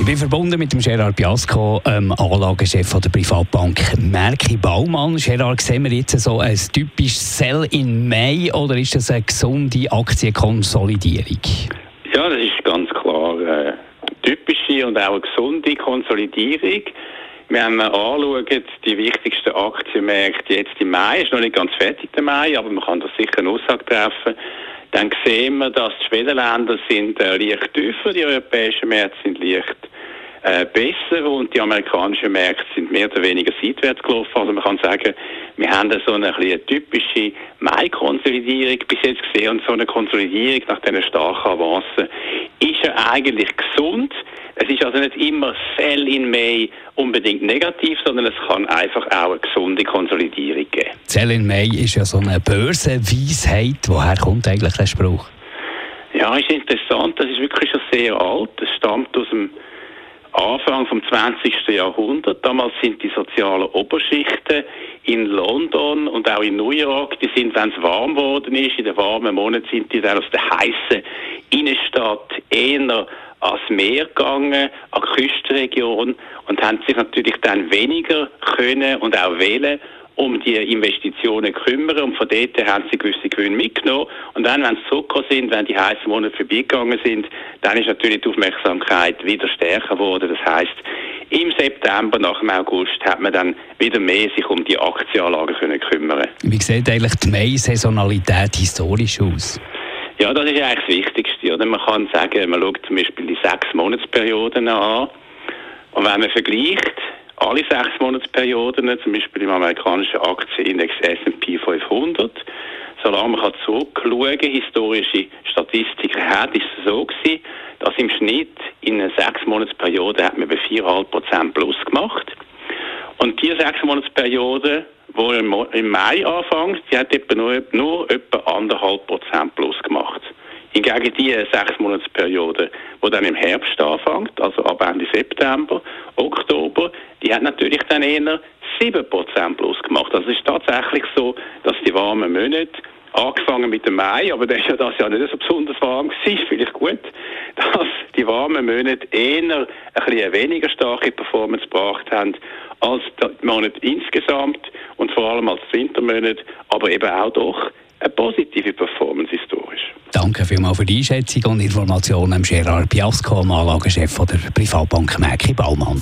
ich bin verbunden mit dem Gerard Biasco, ähm, Anlagechef der Privatbank Merki Baumann. Gerard, sehen wir jetzt so ein typisches Sell in Mai oder ist das eine gesunde Aktienkonsolidierung? Ja, das ist ganz klar eine typische und auch eine gesunde Konsolidierung. Wenn wir anschauen, die wichtigsten Aktienmärkte jetzt im Mai, ist noch nicht ganz fertig der Mai, aber man kann da sicher eine Aussage treffen, dann sehen wir, dass die Schwedenländer sind äh, leicht tiefer, die europäischen Märkte sind leicht äh, besser und die amerikanischen Märkte sind mehr oder weniger seitwärts gelaufen. Also man kann sagen, wir haben so eine, eine typische Mai-Konsolidierung bis jetzt gesehen und so eine Konsolidierung nach diesen starken Avancen ist ja eigentlich gesund. Ist also nicht immer Sell in May unbedingt negativ, sondern es kann einfach auch eine gesunde Konsolidierung geben. Sell in May ist ja so eine Börsenweisheit. Woher kommt eigentlich der Spruch? Ja, ist interessant. Das ist wirklich schon sehr alt. Es stammt aus dem Anfang vom 20. Jahrhundert. Damals sind die sozialen Oberschichten in London und auch in New York, die sind, wenn es warm geworden ist, in den warmen Monaten sind die dann aus der heißen Innenstadt eher ans Meer gegangen, an die Küstenregion und haben sich natürlich dann weniger können und auch wählen um die Investitionen kümmern und von dort haben sie gewisse Gewinne mitgenommen und dann, wenn sie zurückgekommen sind, wenn die heißen Monate vorbeigegangen sind, dann ist natürlich die Aufmerksamkeit wieder stärker geworden. Das heißt, im September nach dem August hat man dann wieder mehr sich um die Aktienanlagen können kümmern. Wie sieht eigentlich die Mai-Saisonalität historisch aus? Ja, das ist eigentlich das Wichtigste. Oder? Man kann sagen, man schaut zum Beispiel die sechs Monatsperioden an und wenn man vergleicht, alle sechs Monatsperioden, zum Beispiel im amerikanischen Aktienindex S&P 500, solange man zurückschauen kann, historische Statistiken hat, ist es so gewesen, dass im Schnitt in einer sechs Monatsperiode hat man bei 4,5% plus gemacht. Und diese sechs Monatsperiode, die im Mai anfängt, die hat etwa nur, nur etwa 1,5% plus gemacht. Hingegen die sechs Monatsperiode, die dann im Herbst anfängt, also ab Ende September, Oktober, die hat natürlich dann eher 7% plus gemacht. Also es ist tatsächlich so, dass die warmen Monate angefangen mit dem Mai, aber das ist ja das Jahr nicht so besonders warm gewesen, vielleicht gut, dass die warmen Monate eher ein bisschen weniger starke Performance gebracht haben als die Monate insgesamt und vor allem als Wintermonate, aber eben auch doch eine positive. Danke vielmals für die Einschätzung und Informationen Gerard Piasco, Anlagechef der Privatbank Merki Baumann.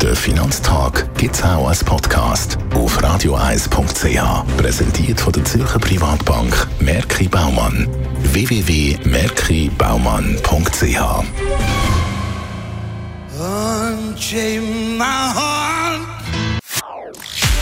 Der Finanztag gibt es auch als Podcast auf radioeis.ch. Präsentiert von der Zürcher Privatbank Merki Baumann. www.merkibaumann.ch